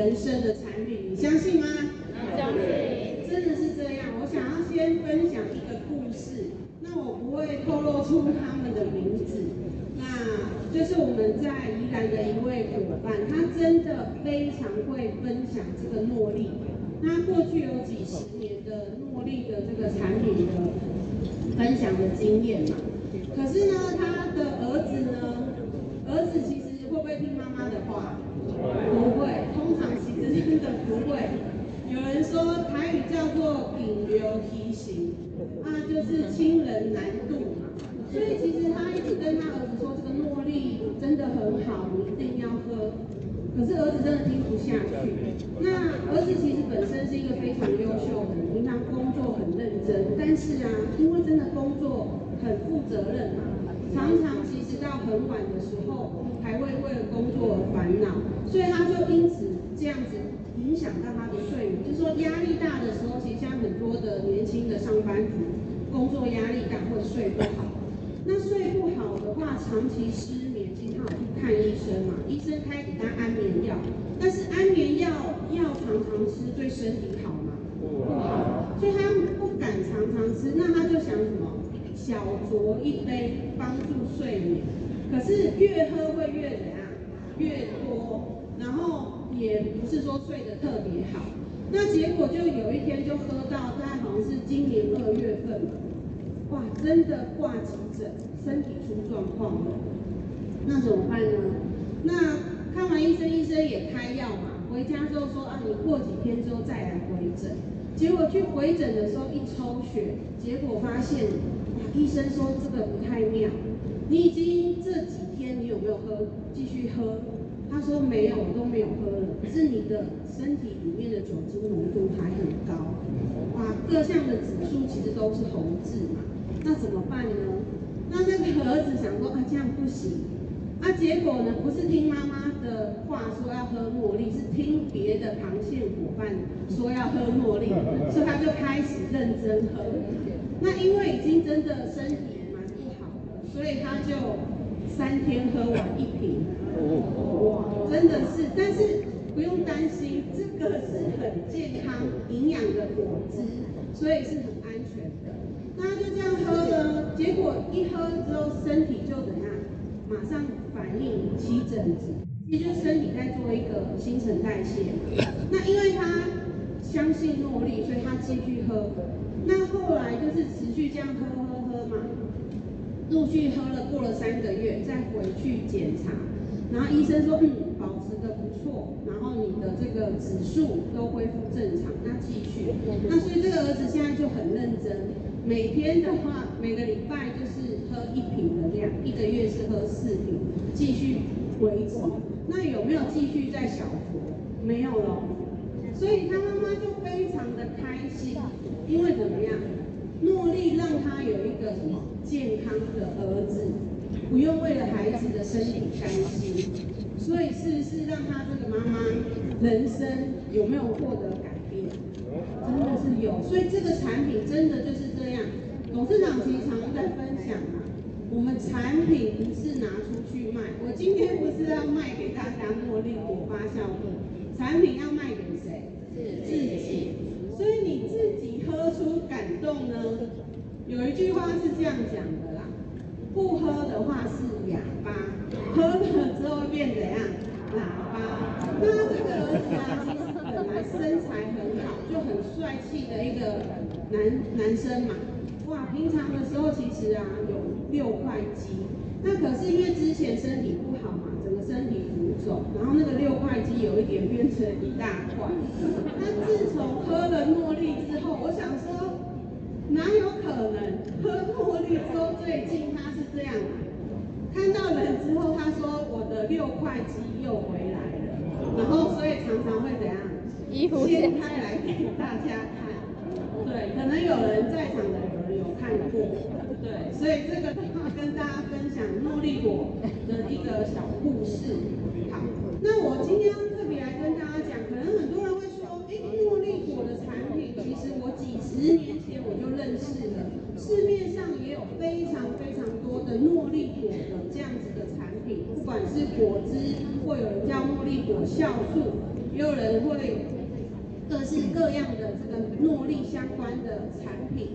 人生的产品，你相信吗？相信，真的是这样。我想要先分享一个故事。那我不会透露出他们的名字，那就是我们在宜兰的一位伙伴，他真的非常会分享这个诺丽，他过去有几十年的诺丽的这个产品的分享的经验嘛。可是呢，他的儿子呢，儿子其实会听妈妈的话？不会，通常其实真的不会。有人说台语叫做顶流提醒。啊，就是亲人难度嘛，所以其实他一直跟他儿子说，这个诺丽真的很好，你一定要喝。可是儿子真的听不下去。那儿子其实本身是一个非常优秀的，平常工作很认真，但是啊，因为真的工作很负责任嘛，常常其实到很晚的时候还会为了工作而烦恼，所以他就因此这样子。影响到他的睡眠，就是说压力大的时候，其实像很多的年轻的上班族，工作压力大会睡不好。那睡不好的话，长期失眠，其实他有去看医生嘛，医生开给他安眠药，但是安眠药要常常吃对身体好吗？不好，所以他不敢常常吃。那他就想什么？小酌一杯帮助睡眠，可是越喝会越怎样？越多，然后。也不是说睡得特别好，那结果就有一天就喝到，大概好像是今年二月份，哇，真的挂急诊，身体出状况了，那怎么办呢？那看完医生，医生也开药嘛，回家之后说啊，你过几天之后再来回诊，结果去回诊的时候一抽血，结果发现，哇，医生说这个不太妙，你已经这几天你有没有喝？继续喝。他说没有，都没有喝了。可是你的身体里面的酒精浓度还很高，哇，各项的指数其实都是红字嘛。那怎么办呢？那那个儿子想说啊，这样不行。啊，结果呢，不是听妈妈的话说要喝茉莉，是听别的螃蟹伙伴说要喝茉莉，所以他就开始认真喝。那因为已经真的身体，所以他就三天喝完一瓶。哇，真的是，但是不用担心，这个是很健康、营养的果汁，所以是很安全的。那他就这样喝呢，结果一喝之后，身体就怎样？马上反应起疹子，其实就身体在做一个新陈代谢。那因为他相信诺丽，所以他继续喝。那后来就是持续这样喝陆续喝了，过了三个月，再回去检查。然后医生说，嗯，保持得不错，然后你的这个指数都恢复正常，那继续。那所以这个儿子现在就很认真，每天的话，每个礼拜就是喝一瓶的量，一个月是喝四瓶，继续维持。那有没有继续在小酌？没有了。所以他妈妈就非常的开心，因为怎么样？诺丽让他有一个什么健康的儿子。不用为了孩子的身体担心，所以是不是让他这个妈妈人生有没有获得改变？真的是有，所以这个产品真的就是这样。董事长其实常常在分享嘛，我们产品不是拿出去卖，我今天不是要卖给大家茉莉果发酵液，产品要卖给谁？自己。喝出感动呢？有一句话是这样讲的啦。不喝的话是哑巴，喝了之后变怎样？喇叭。那这个儿子啊，其实本来身材很好。就很帅气的一个男男生嘛。哇，平常的时候其实啊有六块肌，那可是因为之前身体不好嘛，整个身体然后那个六块肌有一点变成一大块。他自从喝了诺丽之后，我想说哪有可能喝诺丽之后最近他是这样，看到人之后他说我的六块肌又回来了，然后所以常常会怎样掀开来给大家看，对，可能有。过，对，所以这个的话跟大家分享诺丽果的一个小故事。好，那我今天特别来跟大家讲，可能很多人会说，哎，诺丽果的产品，其实我几十年前我就认识了，市面上也有非常非常多的诺丽果的这样子的产品，不管是果汁，或有人叫诺丽果酵素，也有人会各式各样的这个诺丽相关的产品。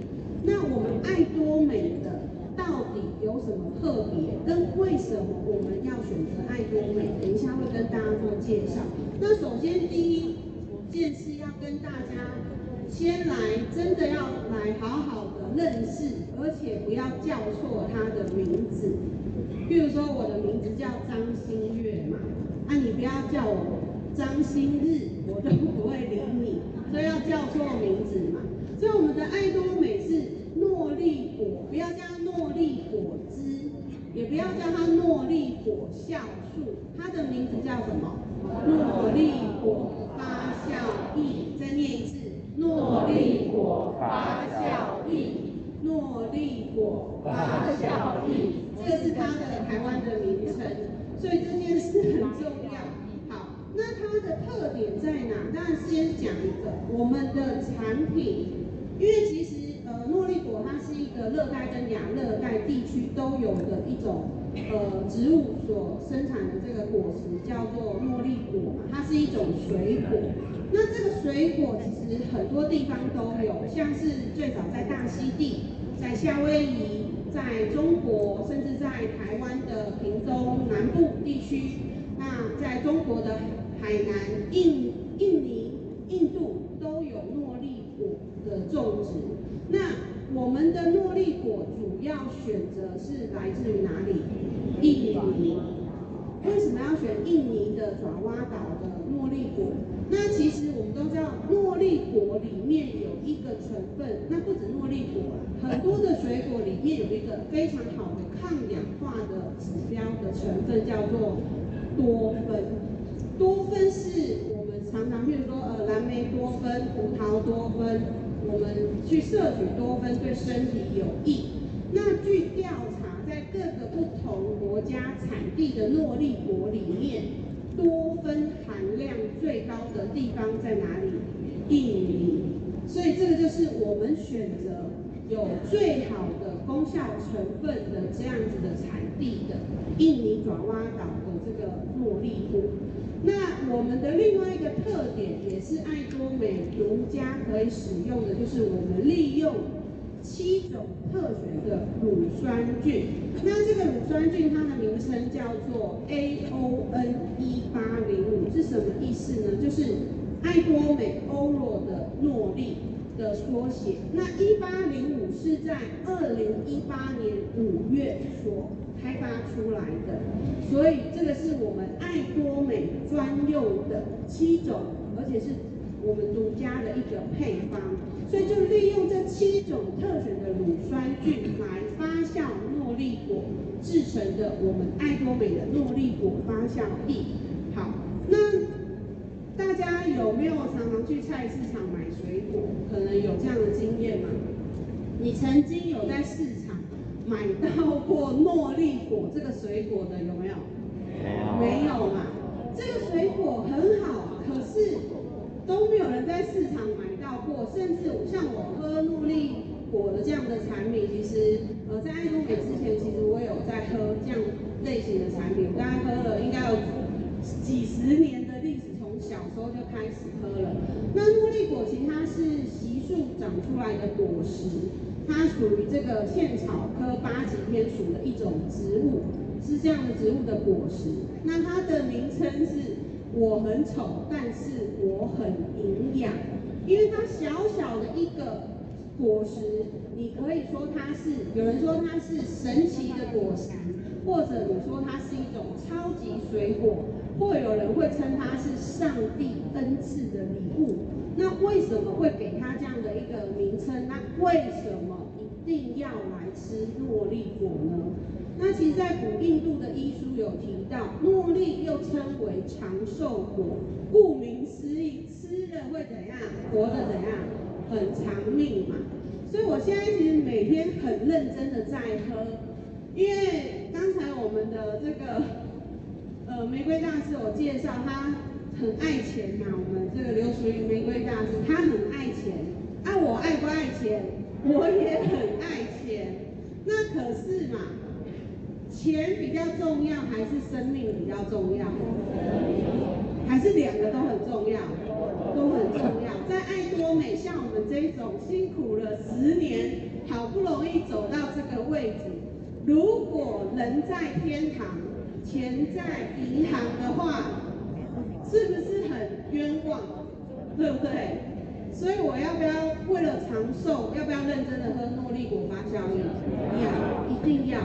那我们爱多美的到底有什么特别？跟为什么我们要选择爱多美？等一下会跟大家做介绍。那首先第一件事要跟大家先来，真的要来好好的认识，而且不要叫错他的名字。譬如说我的名字叫张馨月嘛，啊你不要叫我张馨日，我都不会理你，所以要叫错名字嘛。所以我们的爱多美是诺丽果，不要叫它诺丽果汁，也不要叫它诺丽果酵素，它的名字叫什么？诺丽果发酵液。再念一次，诺丽果发酵液，诺丽果发酵液，这个是它的台湾的名称。所以这件事很重要。好，那它的特点在哪？当然先讲一个，我们的产品。因为其实诺丽果它是一个热带跟亚热带地区都有的一种呃植物所生产的这个果实叫做诺丽果，它是一种水果。那这个水果其实很多地方都有，像是最早在大溪地、在夏威夷、在中国，甚至在台湾的屏东南部地区，那在中国的海南、印印尼、印度都有诺丽的种植，那我们的诺丽果主要选择是来自于哪里？印尼。为什么要选印尼的爪哇岛的诺丽果？那其实我们都知道，诺丽果里面有一个成分，那不止诺丽果，很多的水果里面有一个非常好的抗氧化的指标的成分，叫做多酚。多酚是我们。常常，譬如说，呃，蓝莓多酚、葡萄多酚，我们去摄取多酚对身体有益。那据调查，在各个不同国家产地的诺丽果里面，多酚含量最高的地方在哪里？印尼。所以这个就是我们选择有最好的功效成分的这样子的产地的印尼爪哇岛的这个诺丽果。那我们的另外一个特点，也是爱多美独家可以使用的，就是我们利用七种特选的乳酸菌。那这个乳酸菌它的名称叫做 AON 一八零五，是什么意思呢？就是爱多美欧罗的诺丽的缩写。那一八零五是在二零一八年五月所开发出来的，所以这个是我们爱多美专用的七种，而且是我们独家的一个配方，所以就利用这七种特选的乳酸菌来发酵诺丽果制成的我们爱多美的诺丽果发酵液。好，那大家有没有常常去菜市场买水果？可能有这样的经验吗？你曾经有在市场？买到过诺丽果这个水果的有没有？没有嘛。这个水果很好，可是都没有人在市场买到过。甚至像我喝诺丽果的这样的产品，其实呃在爱多美之前，其实我有在喝这样类型的产品，大概喝了应该有几十年的历史，从小时候就开始喝了。那诺丽果其实它是悉数长出来的果实。它属于这个茜草科八级天属的一种植物，是这样的植物的果实。那它的名称是“我很丑，但是我很营养”。因为它小小的一个果实，你可以说它是，有人说它是神奇的果实，或者你说它是一种超级水果，或有人会称它是上帝恩赐的礼物。那为什么会给它这样的一个名称？那为什么一定要来吃诺丽果呢？那其实，在古印度的医书有提到，诺丽又称为长寿果，顾名思义，吃了会怎样？活得怎样？很长命嘛。所以我现在其实每天很认真的在喝，因为刚才我们的这个呃玫瑰大师我介绍，他很爱钱嘛。我们这个刘淑云玫瑰大师，他很爱钱，啊，我爱不爱钱？我也很爱钱。那可是嘛。钱比较重要，还是生命比较重要？还是两个都很重要？都很重要。在爱多美，像我们这种辛苦了十年，好不容易走到这个位置，如果人在天堂，钱在银行的话，是不是很冤枉？对不对？所以我要不要为了长寿，要不要认真的喝诺丽果发酵液？要，一定要。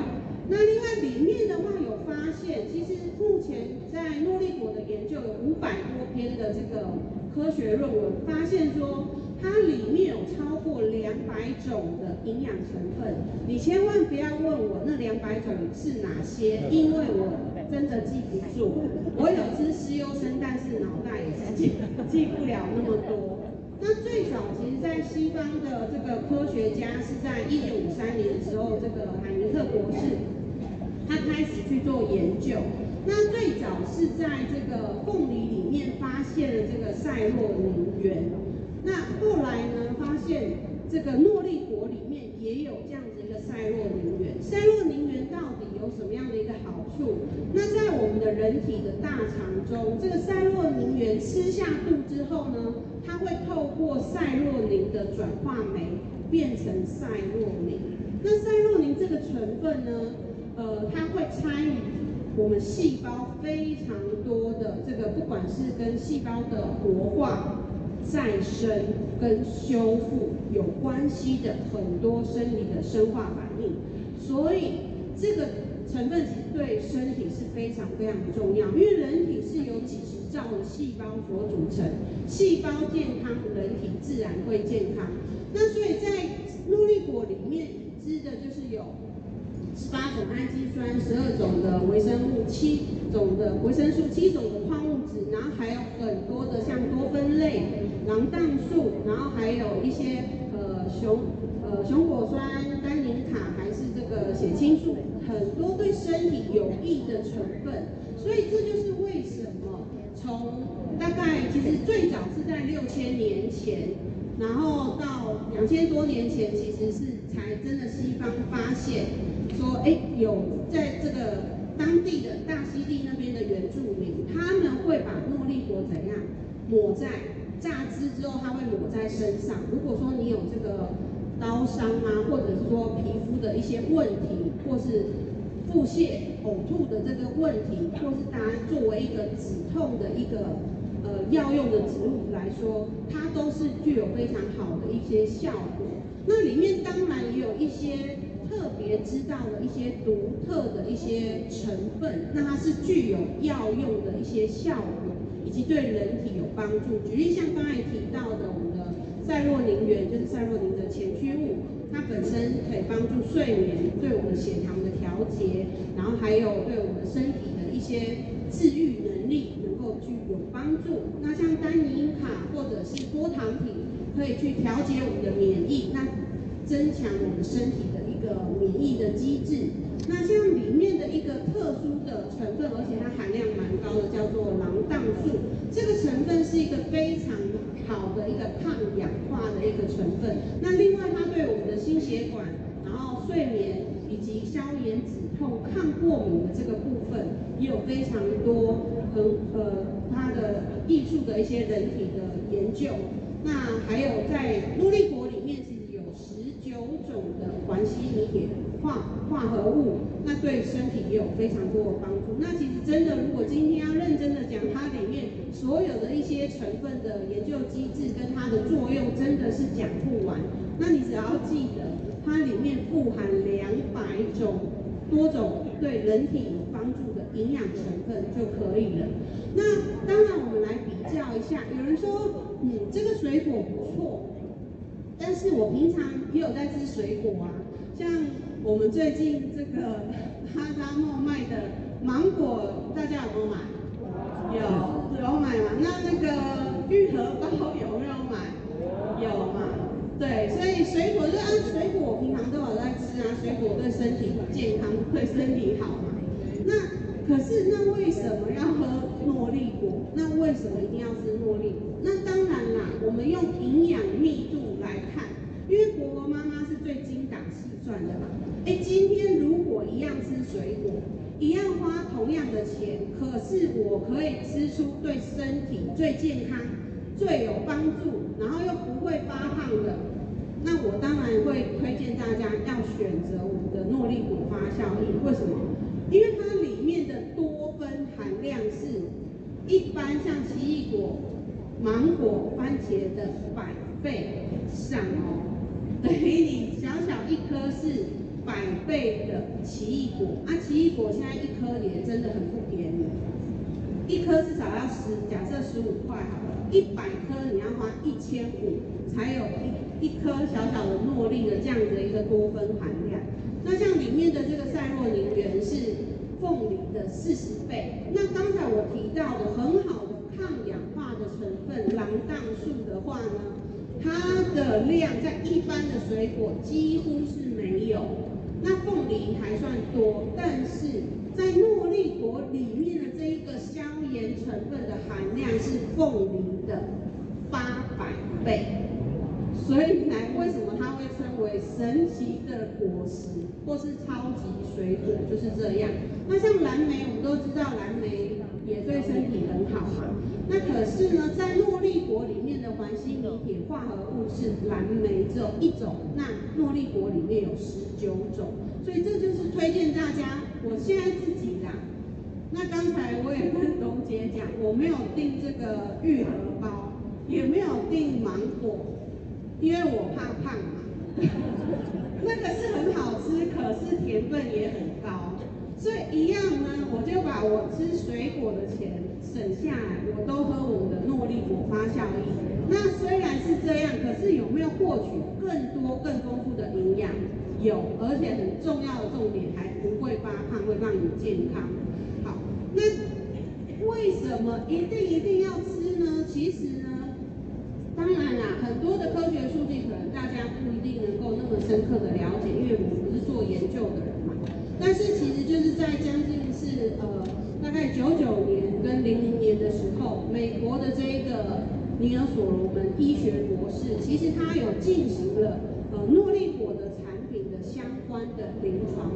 那另外里面的话有发现，其实目前在诺丽果的研究有五百多篇的这个科学论文，发现说它里面有超过两百种的营养成分。你千万不要问我那两百种是哪些，因为我真的记不住。我有吃西优生，但是脑袋也是记记不了那么多。那最早其实，在西方的这个科学家是在一九五三年的时候，这个海尼克博士。他开始去做研究，那最早是在这个凤梨里面发现了这个赛洛宁源，那后来呢，发现这个诺丽果里面也有这样子一个赛洛宁源。赛洛什么样的一个好处？那在我们的人体的大肠中，这个赛洛宁源吃下肚之后呢，它会透过赛洛宁的转化酶变成赛洛宁。那赛洛宁这个成分呢？呃，它会参与我们细胞非常多的这个，不管是跟细胞的活化、再生跟修复有关系的很多生理的生化反应，所以这个成分其实对身体是非常非常重要，因为人体是由几十兆的细胞所组成，细胞健康，人体自然会健康。那所以在诺丽果里面已知的就是有。十八种氨基酸，十二种的维生物，七种的维生素，七种的矿物质，然后还有很多的像多酚类、囊荡素，然后还有一些呃熊呃熊果酸、单宁卡，还是这个血清素，很多对身体有益的成分。所以这就是为什么从大概其实最早是在六千年前，然后到两千多年前，其实是才真的西方发现。说哎，有在这个当地的大溪地那边的原住民，他们会把诺丽果怎样抹在榨汁之后，他会抹在身上。如果说你有这个刀伤啊，或者是说皮肤的一些问题，或是腹泻、呕吐的这个问题，或是大家作为一个止痛的一个呃药用的植物来说，它都是具有非常好的一些效果。那里面当然也有一些。特别知道的一些独特的一些成分，那它是具有药用的一些效果，以及对人体有帮助。举例像刚才提到的，我们的赛洛宁源就是赛洛宁的前，本身可以帮助睡眠，对我们血糖的调节，然后还有对我们身体的一些治愈能力能够具有帮助。那像单宁卡或者是多糖体，可以去调节我们的免疫，那增强我们身体的。一个免疫的机制，那像里面的一个特殊的成分，而且它含量蛮高的，叫做狼荡素。这个成分是一个非常好的一个抗氧化的一个成分。那另外，它对我们的心血管、然后睡眠以及消炎止痛、抗过敏的这个部分，也有非常多很呃它的益处的一些人体的研究。那还有在诺丽果里面，其实有十九种的环西尼铁化合物，那对身体也有非常多的帮助。那其实真的，如果今天要认真的讲它里面所所有的一些成分的研究机制跟它的作用真的是讲不完。那你只要记得，它里面富含两百种多种对人体有帮助的营养成分就可以了。那当然，我们来比较一下。有人说，嗯，这个水果不错，但是我平常也有在吃水果啊，像我们最近这个哈沙梦卖的芒果，大家有没有买？有，有买吗？那那个玉荷包有没有买？有嘛？对，所以水果就按水果，平常都有在吃啊。水果对身体健康，对身体好嘛。那可是那为什么要喝诺丽果？那为什么一定要吃诺丽果？那当然啦，我们用营养密度来看，因为果果妈妈是最精打细算的嘛。哎，今天如果一样吃水果，一样花同样的钱，可是我可以吃出对身体最健康、最有帮助，然后又不会发胖的。那我当然会推荐大家要选择我们的诺丽果发酵液，为什么？因为它里面的多酚含量是一般像奇异果、芒果、番茄的百倍以上哦，等于你小小一颗是百倍的奇异果，啊，奇异果现在一颗也真的很不便宜，一颗至少要十，假设十五块好了，一百颗你要花一千五才有一。一颗小小的诺丽的这样的一个多酚含量，那像里面的这个赛洛宁源是凤梨的四十倍。那刚才我提到的很好的抗氧化的成分蓝杠树的话呢，它的量在一般的水果几乎是没有，那凤梨还算多，但是在诺丽果里面的这一个消炎成分的含量是凤梨的八百倍。所以呢，为什么它会称为神奇的果实，或是超级水果，就是这样。那像蓝莓，我们都知道蓝莓也对身体很好嘛。那可是呢，在诺丽果里面的环锌离铁化合物是蓝莓只有一种，那诺丽果里面有十九种。所以这就是推荐大家，我现在自己啦。那刚才我也跟董姐讲，我没有订这个玉荷包，也没有订芒果。因为我怕胖嘛，那个是很好吃，可是甜分也很高，所以一样呢，我就把我吃水果的钱省下来，我都喝我们的诺丽果发酵液。那虽然是这样，可是有没有获取更多更丰富的营养？有，而且很重要的重点还不会发胖，会让你健康。好，那为什么一定一定要吃呢？其实呢。当然啦，很多的科学数据可能大家不一定能够那么深刻的了解，因为我们不是做研究的人嘛。但是其实就是在将近是呃大概九九年跟零零年的时候，美国的这一个尼尔索罗门医学博士，其实他有进行了呃诺丽果的产品的相关的临床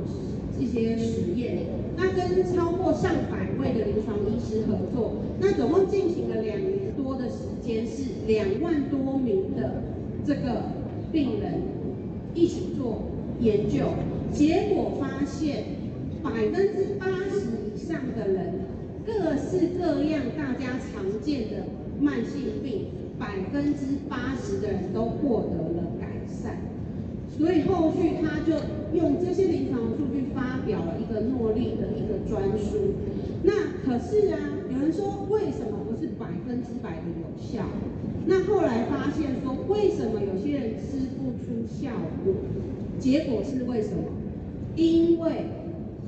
一些实验，那跟超过上百位的临床医师合作，那总共进行了两年多的时间，是两万多名的这个病人一起做研究，结果发现百分之八十以上的人，各式各样大家常见的慢性病，百分之八十的人都获得了改善。所以后续他就用这些临床数据发表了一个诺丽的一个专书。那可是啊，有人说为什么不是百分之百的有效？那后来发现说，为什么有些人吃不出效果？结果是为什么？因为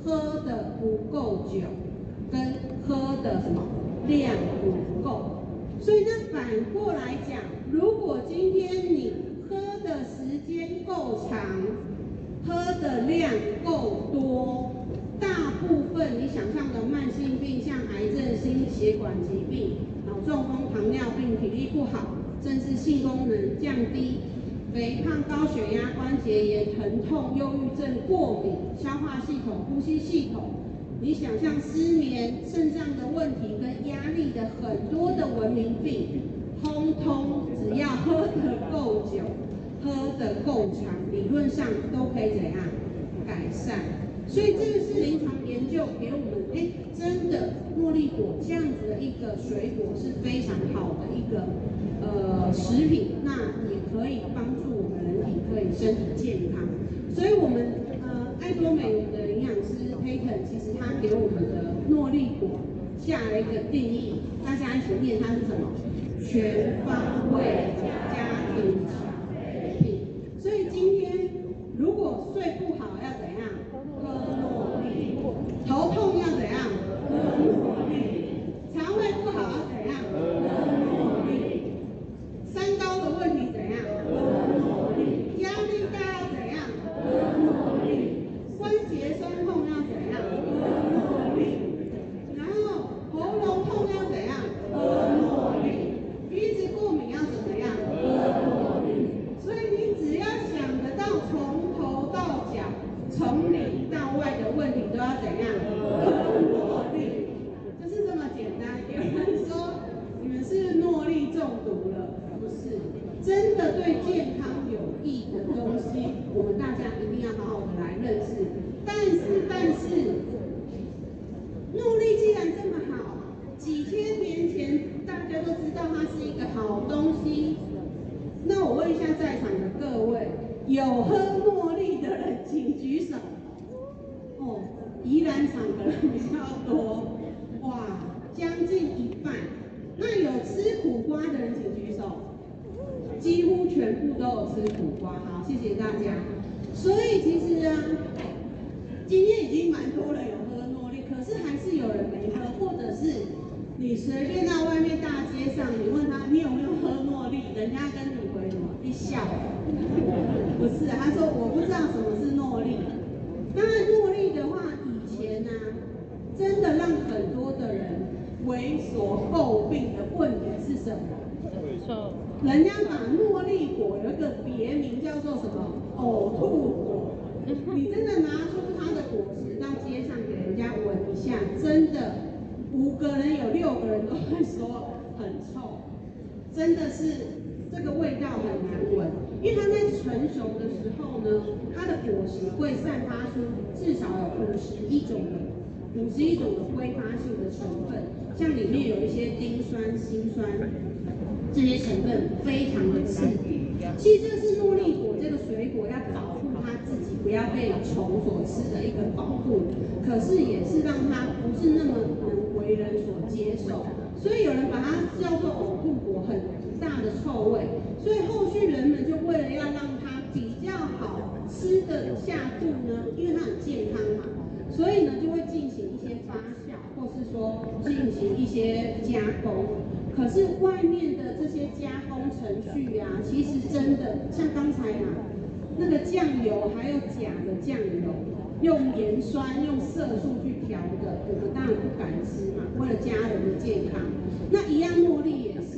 喝的不够久，跟喝的什么量不够。所以那反过来讲，如果今天你喝的时间够长，喝的量够多，大部分你想象的慢性病，像癌症、心血管疾病、脑中风、糖尿病、体力不好，甚至性功能降低、肥胖、高血压、关节炎、疼痛、忧郁症、过敏、消化系统、呼吸系统，你想象失眠、肾脏的问题跟压力的很多的文明病，通通只要喝得够久，喝得够长，理论上都可以怎样改善？所以这个是临床研究给我们，哎，真的茉莉果这样子的一个水果是非常好的一个呃食品，那也可以帮助我们人体可以身体健康。所以我们呃爱多美的营养师 Peyton 其实他给我们的诺丽果下了一个定义，大家一起念它是什么？全方位家庭常备品。所以今天如果睡不好要怎样？喝诺丽。头痛要怎样？喝诺丽。肠胃不好要怎样？喝诺丽。三高的问题怎样？喝诺丽。压力大要怎样？喝诺丽。关节酸痛要怎样？喝诺丽。然后喉咙痛要怎样？喝诺丽。鼻子过敏要怎么样？喝诺丽。所以你只要想得到从头到脚，从里到外的问题都要怎样？喝诺丽。就是这么简单。有人说你们是诺丽中毒了，不是？真的对健康有益的东西，我们大家一定要好好的来认识。但是，但是，诺丽既然这么好，几千年前。大家都知道它是一个好东西，那我问一下在场的各位，有喝诺丽的人请举手。哦，宜兰场的人比较多，哇，将近一半。那有吃苦瓜的人请举手，几乎全部都有吃苦瓜。好，谢谢大家。所以其实啊，今天已经蛮多人有喝诺丽，可是还是有人没喝，或者是。你随便到外面大街上，你问他你有没有喝诺丽，人家跟你回什么？一笑，不是，他说我不知道什么是诺丽。当然诺丽的话，以前呢、啊，真的让很多的人为所诟病的问题是什么？人家把诺丽果有一个别名叫做什么？呕吐果。你真的拿出它的果实到街上给人家闻一下，真的。五个人有六个人都会说很臭，真的是这个味道很难闻。因为它在成熟的时候呢，它的果实会散发出至少有五十一种的五十一种的挥发性的成分，像里面有一些丁酸、辛酸这些成分非常的刺激。其实这是诺丽果这个水果要保护它自己不要被虫所吃的一个保护，可是也是让它不是那么能。为人所接受，所以有人把它叫做呕吐果，很大的臭味。所以后续人们就为了要让它比较好吃的下肚呢，因为它很健康嘛，所以呢就会进行一些发酵，或是说进行一些加工。可是外面的这些加工程序啊，其实真的像刚才啊那个酱油，还有假的酱油。用盐酸、用色素去调的，我们当然不敢吃嘛。为了家人的健康，那一样诺丽也是。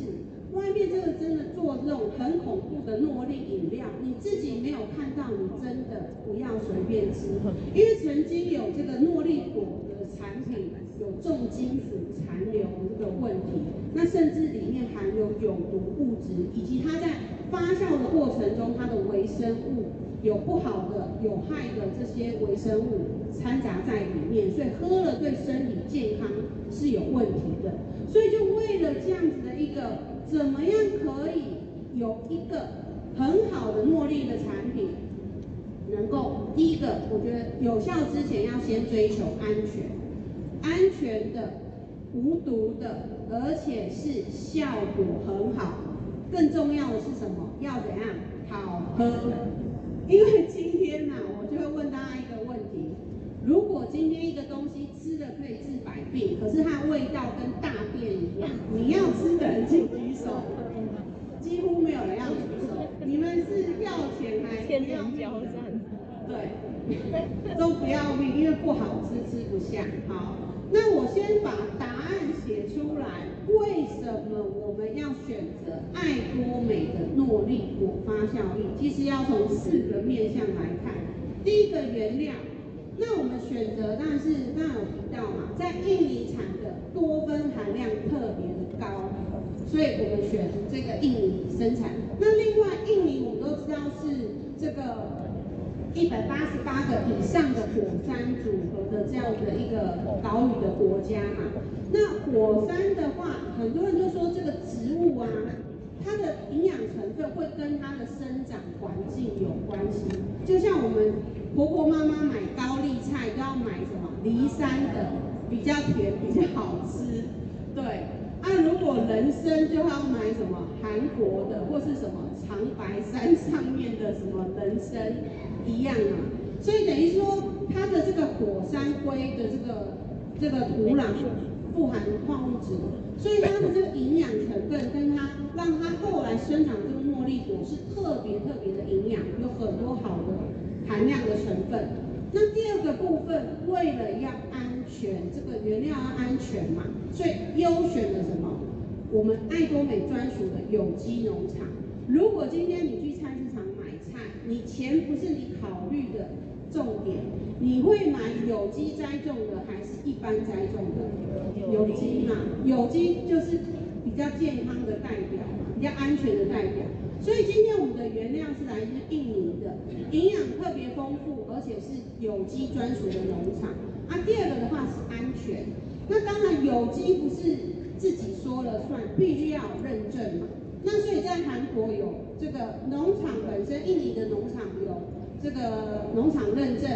外面这个真的做这种很恐怖的诺丽饮料，你自己没有看到，你真的不要随便吃。因为曾经有这个诺丽果的产品有重金属残留的这个问题，那甚至里面含有有毒物质，以及它在发酵的过程中它的微生物。有不好的、有害的这些微生物掺杂在里面，所以喝了对身体健康是有问题的。所以就为了这样子的一个，怎么样可以有一个很好的茉莉的产品，能够第一个，我觉得有效之前要先追求安全，安全的、无毒的，而且是效果很好。更重要的是什么？要怎样？好喝。因为今天呐、啊，我就会问大家一个问题：如果今天一个东西吃了可以治百病，可是它味道跟大便一样，你要吃的人请举手。几乎没有人要举手。你们是要钱还是要命？对，都不要命，因为不好吃，吃不下。好，那我先把答案写出来。为什么我们要选择爱多美的诺丽果发酵液？其实要从四个面向来看。第一个原料，那我们选择当然是刚刚有提到嘛，在印尼产的多酚含量特别的高，所以我们选这个印尼生产。那另外印尼我们都知道是这个一百八十八个以上的火山组合的这样的一个岛屿的国家嘛。那火山的话，很多人就说这个植物啊，它的营养成分会跟它的生长环境有关系。就像我们婆婆妈妈买高丽菜都要买什么梨山的，比较甜，比较好吃。对，啊，如果人参就要买什么韩国的，或是什么长白山上面的什么人参一样啊。所以等于说，它的这个火山灰的这个这个土壤。富含矿物质，所以它的这个营养成分跟它让它后来生长这个茉莉果是特别特别的营养，有很多好的含量的成分。那第二个部分，为了要安全，这个原料要安全嘛，所以优选了什么？我们爱多美专属的有机农场。如果今天你去，你钱不是你考虑的。重点，你会买有机栽种的还是一般栽种的？有机嘛，有机就是比较健康的代表嘛，比较安全的代表。所以今天我们的原料是来自印尼的，营养特别丰富，而且是有机专属的农场。啊，第二个的话是安全。那当然有机不是自己说了算，必须要认证嘛。那所以在韩国有这个农场本身，印尼的农场有。这个农场认证，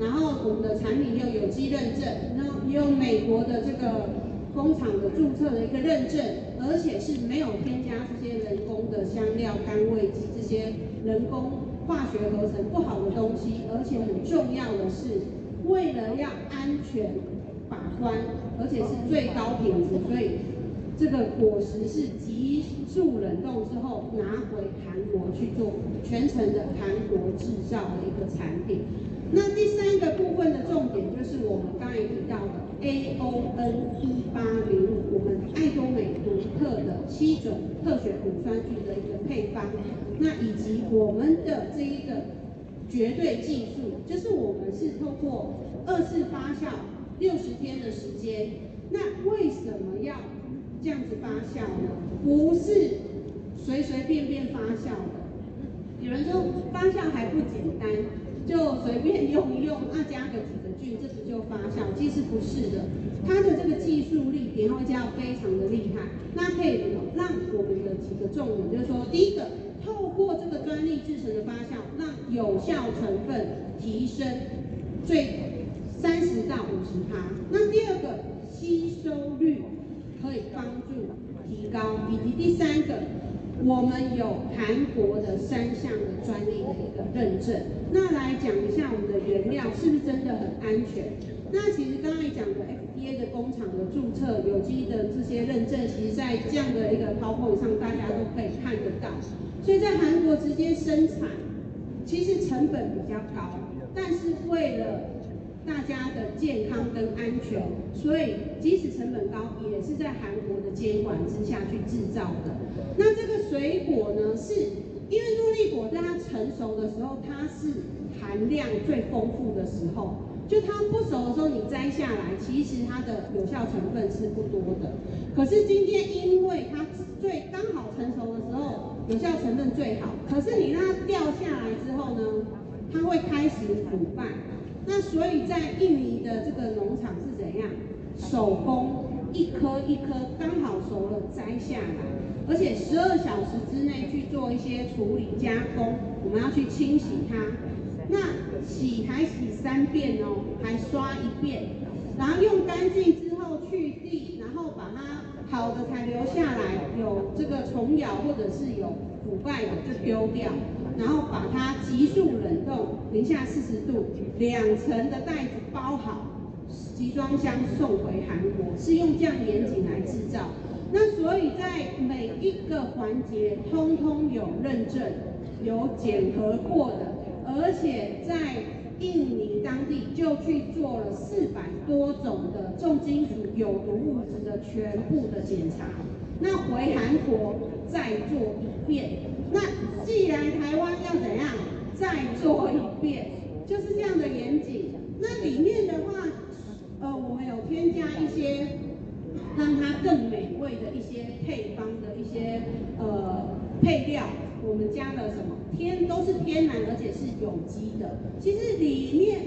然后我们的产品又有机认证，然后也有美国的这个工厂的注册的一个认证，而且是没有添加这些人工的香料、甘味剂这些人工化学合成不好的东西，而且很重要的是，为了要安全把关，而且是最高品质，所以。这个果实是极速冷冻之后拿回韩国去做全程的韩国制造的一个产品。那第三个部分的重点就是我们刚才提到的 AON 一八零五，我们爱多美独特的七种特选乳酸菌的一个配方。那以及我们的这一个绝对技术，就是我们是透过二次发酵六十天的时间。那为什么要？这样子发酵的，不是随随便便发酵的。有人说发酵还不简单，就随便用一用，啊加个几个菌，这不就发酵？其实不是的，它的这个技术力点会加非常的厉害。那可以让我们的几个重点，就是说，第一个，透过这个专利制成的发酵，让有效成分提升最三十到五十趴。那第二个，吸收率。可以帮助提高，以及第三个，我们有韩国的三项的专利的一个认证。那来讲一下我们的原料是不是真的很安全？那其实刚才讲的 FDA 的工厂的注册、有机的这些认证，其实在这样的一个 PowerPoint 上大家都可以看得到。所以在韩国直接生产，其实成本比较高，但是为了大家的健康跟安全，所以即使成本高，也是在韩国的监管之下去制造的。那这个水果呢，是因为诺丽果在它成熟的时候，它是含量最丰富的时候。就它不熟的时候，你摘下来，其实它的有效成分是不多的。可是今天，因为它最刚好成熟的时候，有效成分最好。可是你让它掉下来之后呢，它会开始腐败。那所以在印尼的这个农场是怎样？手工一颗一颗刚好熟了摘下来，而且十二小时之内去做一些处理加工，我们要去清洗它。那洗还洗三遍哦，还刷一遍，然后用干净之后去蒂，然后把它好的才留下来，有这个虫咬或者是有腐败的就丢掉。然后把它急速冷冻，零下四十度，两层的袋子包好，集装箱送回韩国，是用这样严谨来制造。那所以在每一个环节通通有认证，有检核过的，而且在印尼当地就去做了四百多种的重金属有毒物质的全部的检查。那回韩国再做一遍。那既然台湾要怎样再做一遍，就是这样的严谨。那里面的话，呃，我们有添加一些让它更美味的一些配方的一些呃配料，我们加了什么？天都是天然，而且是有机的。其实里面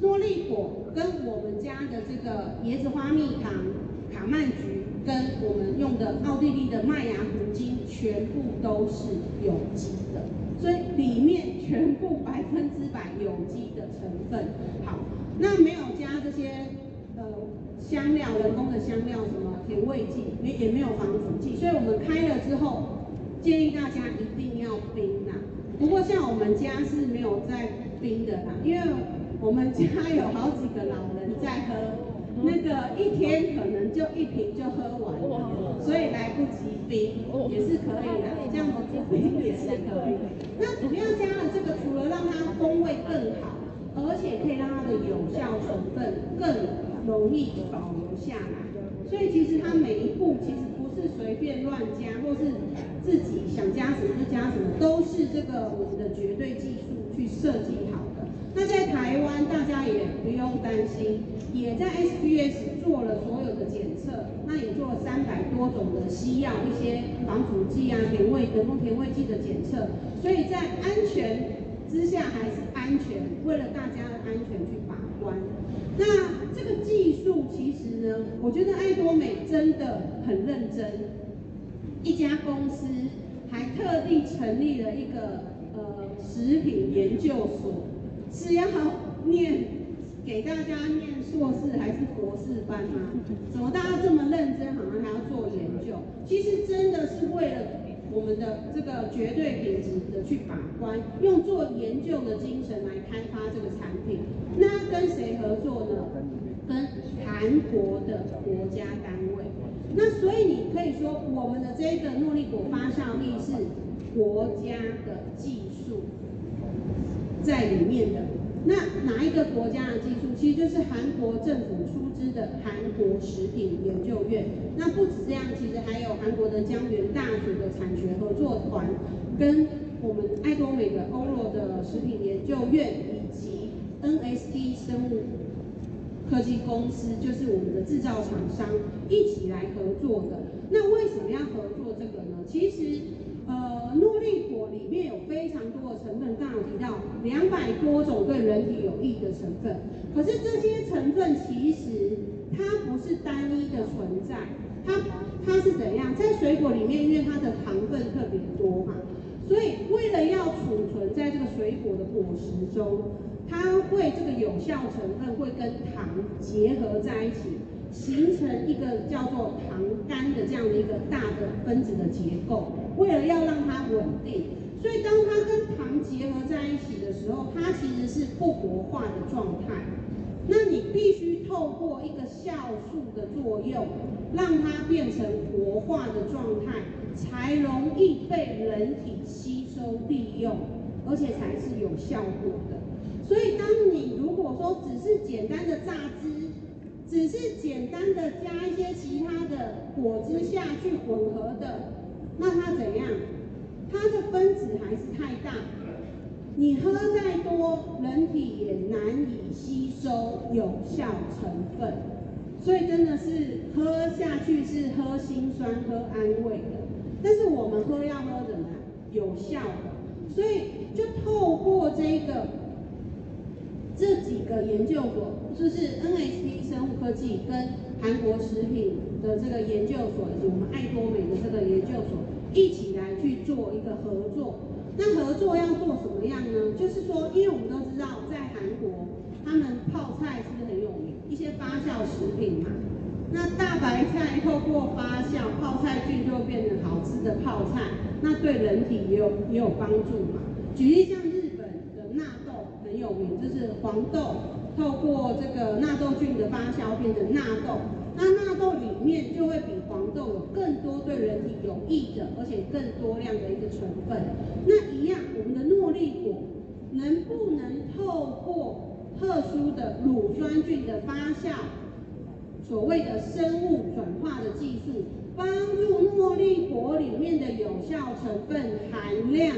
诺丽果跟我们家的这个椰子花蜜糖、卡曼橘，跟我们用的奥地利的麦芽糊精，全部都是有机的。所以里面全部百分之百有机的成分。好，那没有加这些呃香料、人工的香料，什么甜味剂，也也没有防腐剂。所以我们开了之后。建议大家一定要冰呐，不过像我们家是没有在冰的啦，因为我们家有好几个老人在喝，那个一天可能就一瓶就喝完了，所以来不及冰也是可以的，这样子冰也是可以。那主要加了这个，除了让它风味更好，而且可以让它的有效成分更容易保留下来，所以其实它每一步其实不是随便乱加，或是。自己想加什么就加什么，都是这个我们的绝对技术去设计好的。那在台湾，大家也不用担心，也在 SPS 做了所有的检测，那也做了三百多种的西药、一些防腐剂啊、甜味、人工甜味剂的检测，所以在安全之下还是安全，为了大家的安全去把关。那这个技术其实呢，我觉得爱多美真的很认真。一家公司还特地成立了一个呃食品研究所，是要念给大家念硕士还是博士班吗？怎么大家这么认真，好像还要做研究？其实真的是为了我们的这个绝对品质的去把关，用做研究的精神来开发这个产品。那跟谁合作呢？跟韩国的国家单位。那所以你可以说，我们的这个诺丽果发酵力是国家的技术在里面的。那哪一个国家的技术？其实就是韩国政府出资的韩国食品研究院。那不止这样，其实还有韩国的江原大学的产学合作团，跟我们爱多美的欧罗的食品研究院，以及 NSD 生物。科技公司就是我们的制造厂商一起来合作的。那为什么要合作这个呢？其实，呃，诺丽果里面有非常多的成分，刚刚有提到两百多种对人体有益的成分。可是这些成分其实它不是单一的存在，它它是怎样？在水果里面，因为它的糖分特别多嘛，所以为了要储存在这个水果的果实中。它会这个有效成分会跟糖结合在一起，形成一个叫做糖苷的这样的一个大的分子的结构。为了要让它稳定，所以当它跟糖结合在一起的时候，它其实是不活化的状态。那你必须透过一个酵素的作用，让它变成活化的状态，才容易被人体吸收利用，而且才是有效果的。所以，当你如果说只是简单的榨汁，只是简单的加一些其他的果汁下去混合的，那它怎样？它的分子还是太大，你喝再多，人体也难以吸收有效成分。所以真的是喝下去是喝心酸、喝安慰的。但是我们喝要喝什么？有效的。所以就透过这个。这几个研究所，就是 N H P 生物科技跟韩国食品的这个研究所，以及我们爱多美的这个研究所一起来去做一个合作。那合作要做什么样呢？就是说，因为我们都知道，在韩国他们泡菜是不是很有名？一些发酵食品嘛。那大白菜透过发酵，泡菜菌就变成好吃的泡菜，那对人体也有也有帮助嘛。举例像就是黄豆透过这个纳豆菌的发酵变成纳豆，那纳豆里面就会比黄豆有更多对人体有益的，而且更多量的一个成分。那一样，我们的诺丽果能不能透过特殊的乳酸菌的发酵，所谓的生物转化的技术，帮助诺丽果里面的有效成分含量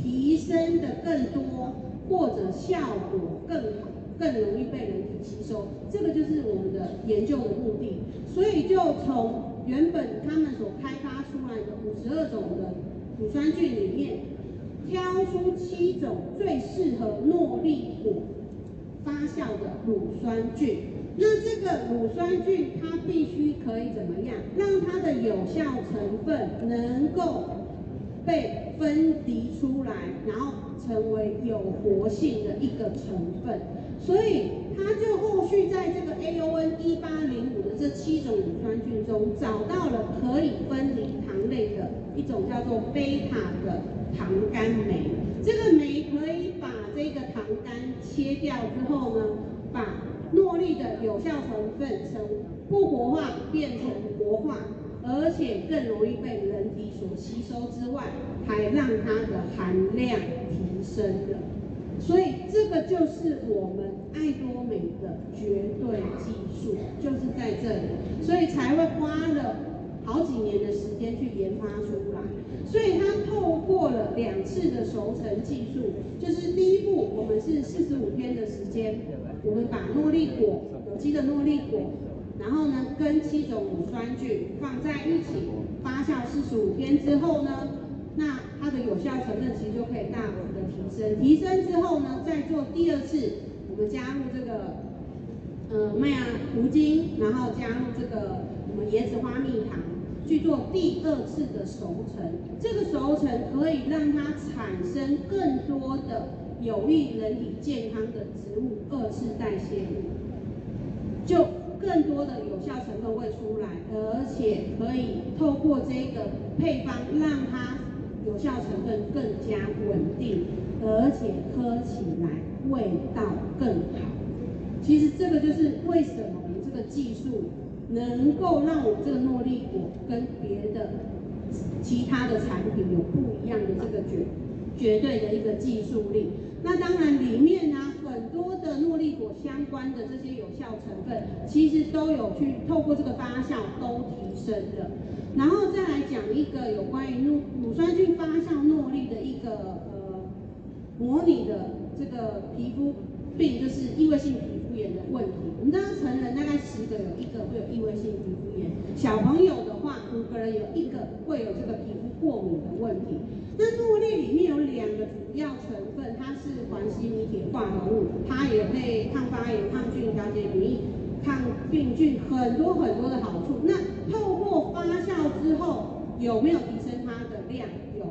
提升的更多，或者效果更好，更容易被人体吸收，这个就是我们的研究的目的。所以就从原本他们所开发出来的五十二种的乳酸菌里面挑出七种最适合诺丽果发酵的乳酸菌。那这个乳酸菌它必须可以怎么样，让它的有效成分能够被分离出来，然后成为有活性的一个成分。所以他就后续在这个 AON 一八零五的这七种乳酸菌中，找到了可以分离糖类的一种叫做贝塔的糖苷酶。这个酶可以把这个糖苷切掉之后呢，把诺丽的有效成分从不活化变成活化，而且更容易被人体所吸收之外，还让它的含量提升了。所以这个就是我们爱多美的绝对技术，就是在这里，所以才会花了好几年的时间去研发出来。所以它透过了两次的熟成技术，就是第一步我们是四十五天的时间，我们把诺丽果，有机的诺丽果，然后呢跟七种乳酸菌放在一起发酵四十五天之后呢，那它的有效成分其实就可以大幅的提升，提升之后呢，再做第二次，我们加入这个呃麦芽糊精，然后加入这个我们椰子花蜜糖，去做第二次的熟成。这个熟成可以让它产生更多的有益人体健康的植物二次代谢物，就更多的有效成分会出来，而且可以透过这个配方让它。有效成分更加稳定，而且喝起来味道更好。其实这个就是为什么我们这个技术能够让我们这个诺丽果跟别的其他的产品有不一样的这个绝绝对的一个技术力。那当然里面呢，很多的诺丽果相关的这些有效成分，其实都有去透过这个发酵都提升的。然后再来讲一个有关于乳乳酸菌发酵诺丽的一个呃模拟的这个皮肤病，就是异位性皮肤炎的问题。我们知道成人大概十个有一个会有异位性皮肤炎，小朋友的话五个人有一个会有这个皮肤过敏的问题。那诺丽里面有两个主要成分，它是环西醚铁化合物，它也可以抗发炎、抗菌、调节免疫、抗病菌，很多很多的好处。那透过发酵之后，有没有提升它的量？有，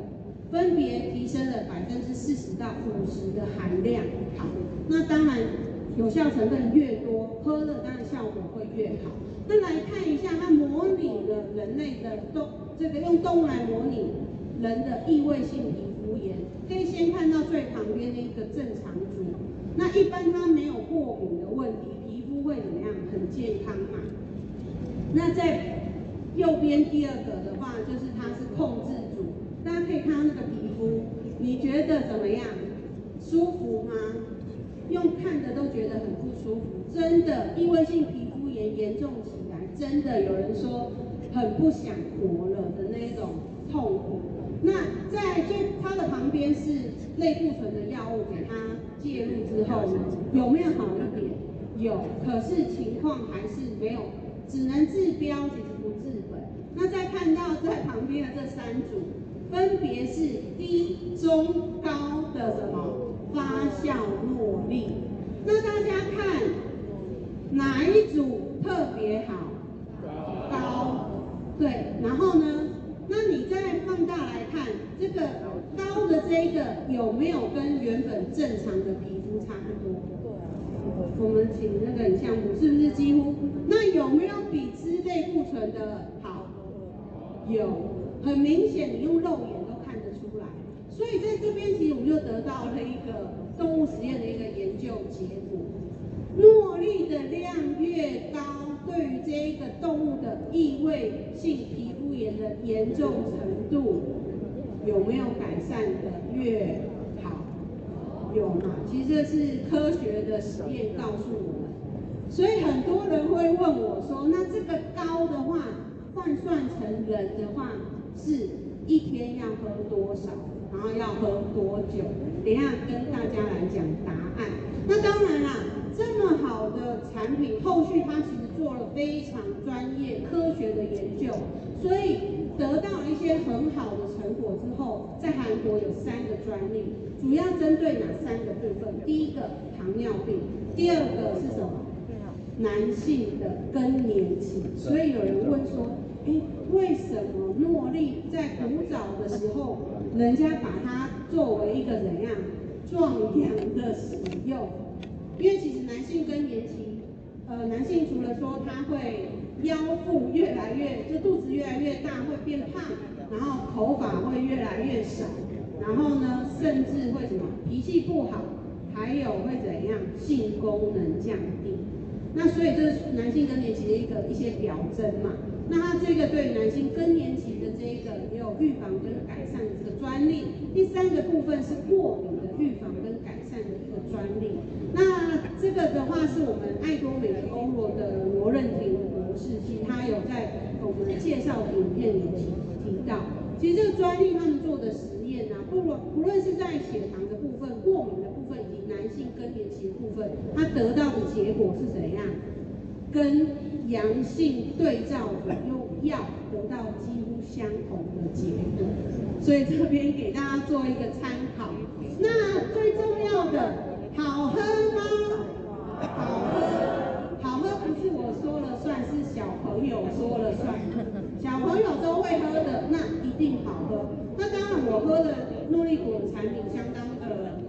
分别提升了百分之四十到五十的含量。好，那当然有效成分越多，喝了当然效果会越好。那来看一下，它模拟了人类的动，这个用动物来模拟人的异位性皮肤炎。可以先看到最旁边的一个正常组，那一般它没有过敏的问题，会怎么样？很健康嘛。那在右边第二个的话，就是它是控制组，大家可以看到那个皮肤，你觉得怎么样？舒服吗？用看的都觉得很不舒服，真的，异位性皮肤炎严重起来，真的有人说很不想活了的那一种痛苦。那在最它的旁边是类固醇的药物，给它介入之后呢，有没有好一点？有，可是情况还是没有，只能治标，其实不治本。那再看到在旁边的这三组，分别是低、中、高的什么发酵诺丽。那大家看哪一组特别好？高。对，然后呢？那你再放大来看，这个高的这一个有没有跟原本正常的皮肤差不多？我们请那个影像部，是不是几乎？那有没有比吃类固醇的好？有，很明显，你用肉眼都看得出来。所以在这边，其实我们就得到了一个动物实验的一个研究结果：诺丽的量越高，对于这一个动物的异位性皮肤炎的严重程度有没有改善的越？有嘛？其实这是科学的实验告诉我们，所以很多人会问我说：“那这个高的话，换算成人的话，是一天要喝多少？然后要喝多久？”等一下跟大家来讲答案。那当然啦，这么好的产品，后续它其实做了非常专业科学的研究，所以得到一些很好的成果之后，在韩国有三个专利，主要针对哪三个部分？第一个糖尿病，第二个是什么？男性的更年期。所以有人问说，哎，为什么诺丽在古早的时候，人家把它作为一个怎样壮阳的使用？因为其实男性更年期，呃，男性除了说他会腰腹越来越，就肚子越来越大，会变胖，然后头发会越来越少，然后呢，甚至会什么脾气不好，还有会怎样性功能降低。那所以这是男性更年期的一个一些表征嘛。那它这个对男性更年期的这一个也有预防跟改善的这个专利。第三个部分是过敏的预防跟改善的一个专利。那这个的话是我们爱多美的欧罗的罗任廷博士，其实他有在我们介绍影片里提提到，其实这个专利他们做的实验啊，不论不论是在血糖的部分、过敏的部分以及男性更年期的部分，它得到的结果是怎样？跟阳性对照的用药得到几乎相同的结果，所以这边给大家做一个参考。那最重要的，好喝吗？好喝，好喝不是我说了算，是小朋友说了算。小朋友都会喝的，那一定好喝。那当然，我喝的诺丽果的产品相当的，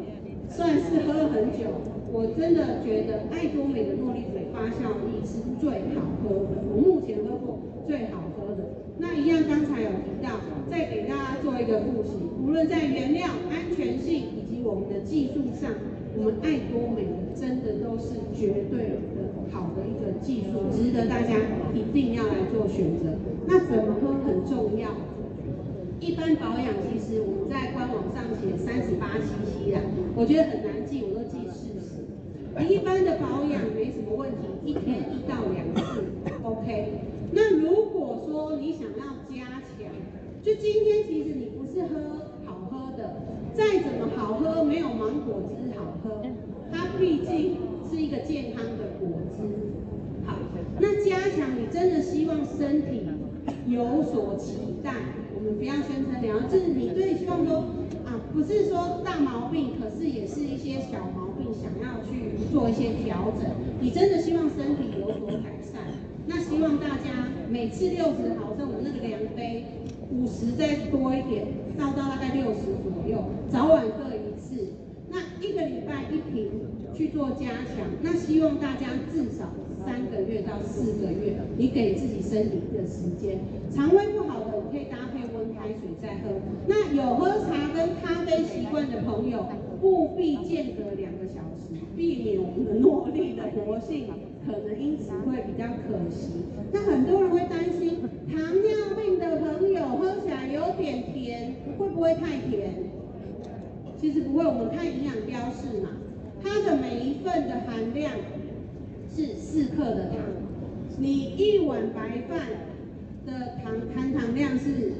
算是喝了很久。我真的觉得爱多美的诺丽水发酵液是最好喝的，我目前喝过最好喝的。那一样刚才有提到，再给大家做一个复习，无论在原料安全性以及我们的技术上，我们爱多美真的都是绝对的好的一个技术，值得大家一定要来做选择。那怎么喝很重要，一般保养其实我们在官网上写三十八 CC 啦，我觉得很难记，我都记四十。一般的保养没什么问题，一天一到两次，OK。那如果说你想要加强，就今天其实你不是喝好喝的，再怎么好喝，没有芒果汁好喝，它毕竟是一个健康的果。那加强你真的希望身体有所期待，我们不要宣称两个字，你对希望说啊，不是说大毛病，可是也是一些小毛病，想要去做一些调整。你真的希望身体有所改善，那希望大家每次六十毫升，我们那个量杯五十再多一点，倒到大概六十左右，早晚各一次。那一个礼拜一瓶去做加强，那希望大家至少三个月到四个月，你给自己身体的时间。肠胃不好的，可以搭配温开水再喝。那有喝茶跟咖啡习惯的朋友，务必间隔两个小时，避免我们的诺丽的活性可能因此会比较可惜。那很多人会担心，糖尿病的朋友喝起来有点甜，会不会太甜？其实不会，我们看营养标示嘛，它的每一份的含量是四克的糖，你一碗白饭的糖含糖量是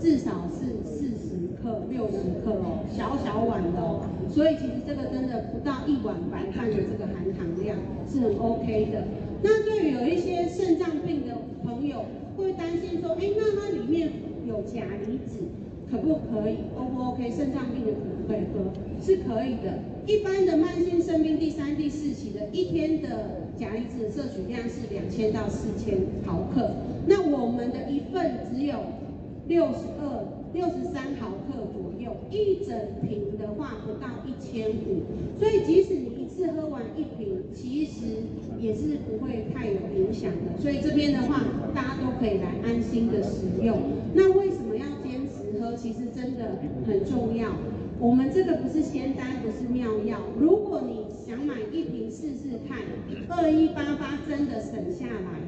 至少是四十克、六十克哦，小小碗的哦，所以其实这个真的不到一碗白饭的这个含糖量是很 OK 的。那对于有一些肾脏病的朋友会担心说，哎，那它里面有钾离子。可不可以？O 不 OK？肾脏病的可不可以喝？是可以的。一般的慢性肾病第三、第四期的，一天的钾离子摄取量是两千到四千毫克。那我们的一份只有六十二、六十三毫克左右，一整瓶的话不到一千五。所以即使你一次喝完一瓶，其实也是不会太有影响的。所以这边的话，大家都可以来安心的使用。那为什么要坚持喝？其实真的很重要。我们这个不是仙丹，不是妙药。如果你想买一瓶试试看，二一八八真的省下来，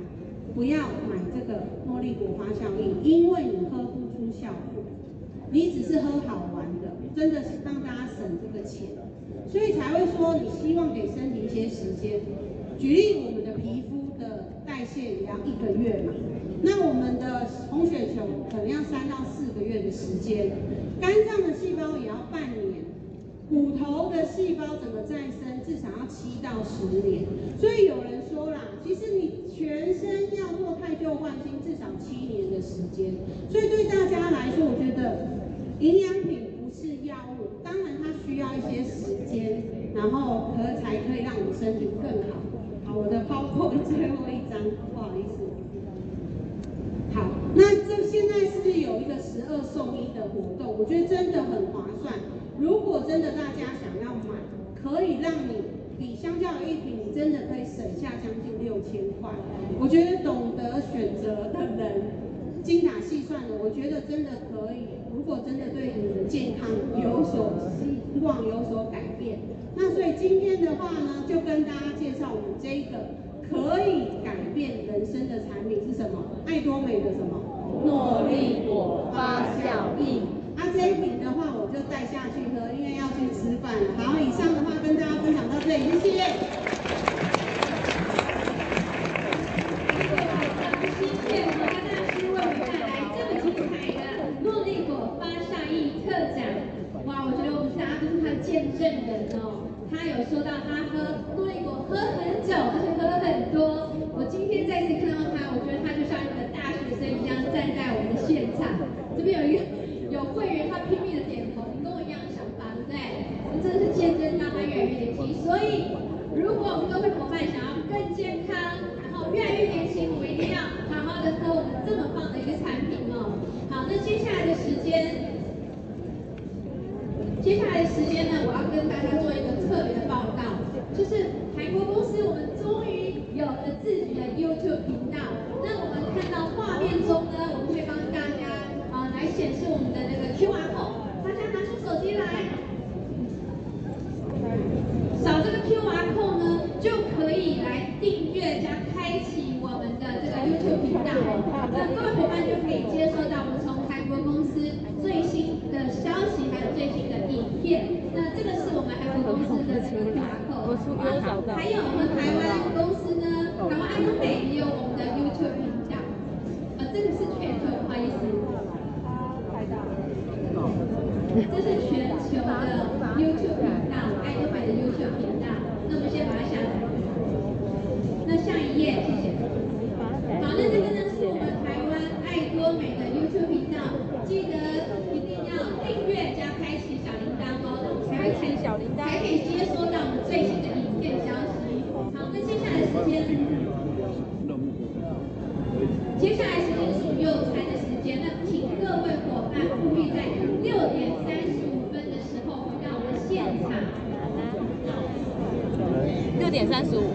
不要买这个诺丽果花酵液，因为你喝不出效果，你只是喝好玩的，真的是让大家省这个钱，所以才会说你希望给身体一些时间。举例，我们的皮肤的代谢也要一个月嘛。那我们的红血球可能要三到四个月的时间，肝脏的细胞也要半年，骨头的细胞怎么再生，至少要七到十年。所以有人说啦，其实你全身要做汰旧换新，至少七年的时间。所以对大家来说，我觉得营养品不是药物，当然它需要一些时间，然后和才可以让我们身体更好。好，我的包括最后一张，不好意思。好，那这现在是有一个十二送一的活动，我觉得真的很划算。如果真的大家想要买，可以让你比相较一瓶，你真的可以省下将近六千块。我觉得懂得选择的人，精打细算的，我觉得真的可以。如果真的对你的健康有所希望、有所改变，那所以今天的话呢，就跟大家介绍我们这一个可以改变人生的产品是什么？爱多美的什么？诺丽果发酵液。那、啊、这一瓶的话，我就带下去喝，因为要去吃饭了。好，以上的话跟大家分享到这里，谢谢。谢谢我们大师为我们带来这么精彩的诺丽果发酵液特讲。哇，我觉得我们大家都是他的见证人哦。他有说到他喝诺丽果喝很久，而且喝了很多。我今天再次看到他，我觉得他就像一个大学生一样站在我们的现场。这边有一个。有会员他拼命的点头，你跟我一样的想法，对不对？我真的是见证让他越来越年轻。所以，如果我们各位伙伴想要更健康，然后越来越年轻，我们一定要好好的喝我们这么棒的一个产品哦。好，那接下来的时间，接下来的时间呢，我要跟大家做一个特别的报告，就是韩国公司我们终于有了自己的 YouTube 频道。那我们看到画面中呢，我们会帮大家。来显示我们的那个 QR code，大家拿出手机来，扫这个 QR code 呢，就可以来订阅加开启我们的这个 YouTube 频道。那各位伙伴就可以接收到我们从韩国公司最新的消息，还有最新的影片。那这个是我们韩国公司的 QR code，还有还湾公司呢，台湾爱多美也有我们的 YouTube 频道。呃，这个是全球，不好意思。这是全球的 YouTube 频道，爱多美的 YouTube 频道。那我们先把它下来。那下一页，谢谢。好，那这个呢是我们台湾爱多美的 YouTube 频道，记得一定要订阅加开启小铃铛哦，才会开小铃铛，才可以接收到我们最新的影片消息。好，那接下来时间，接下来时间是我们用餐的时间，那请各位伙伴务必在六点。六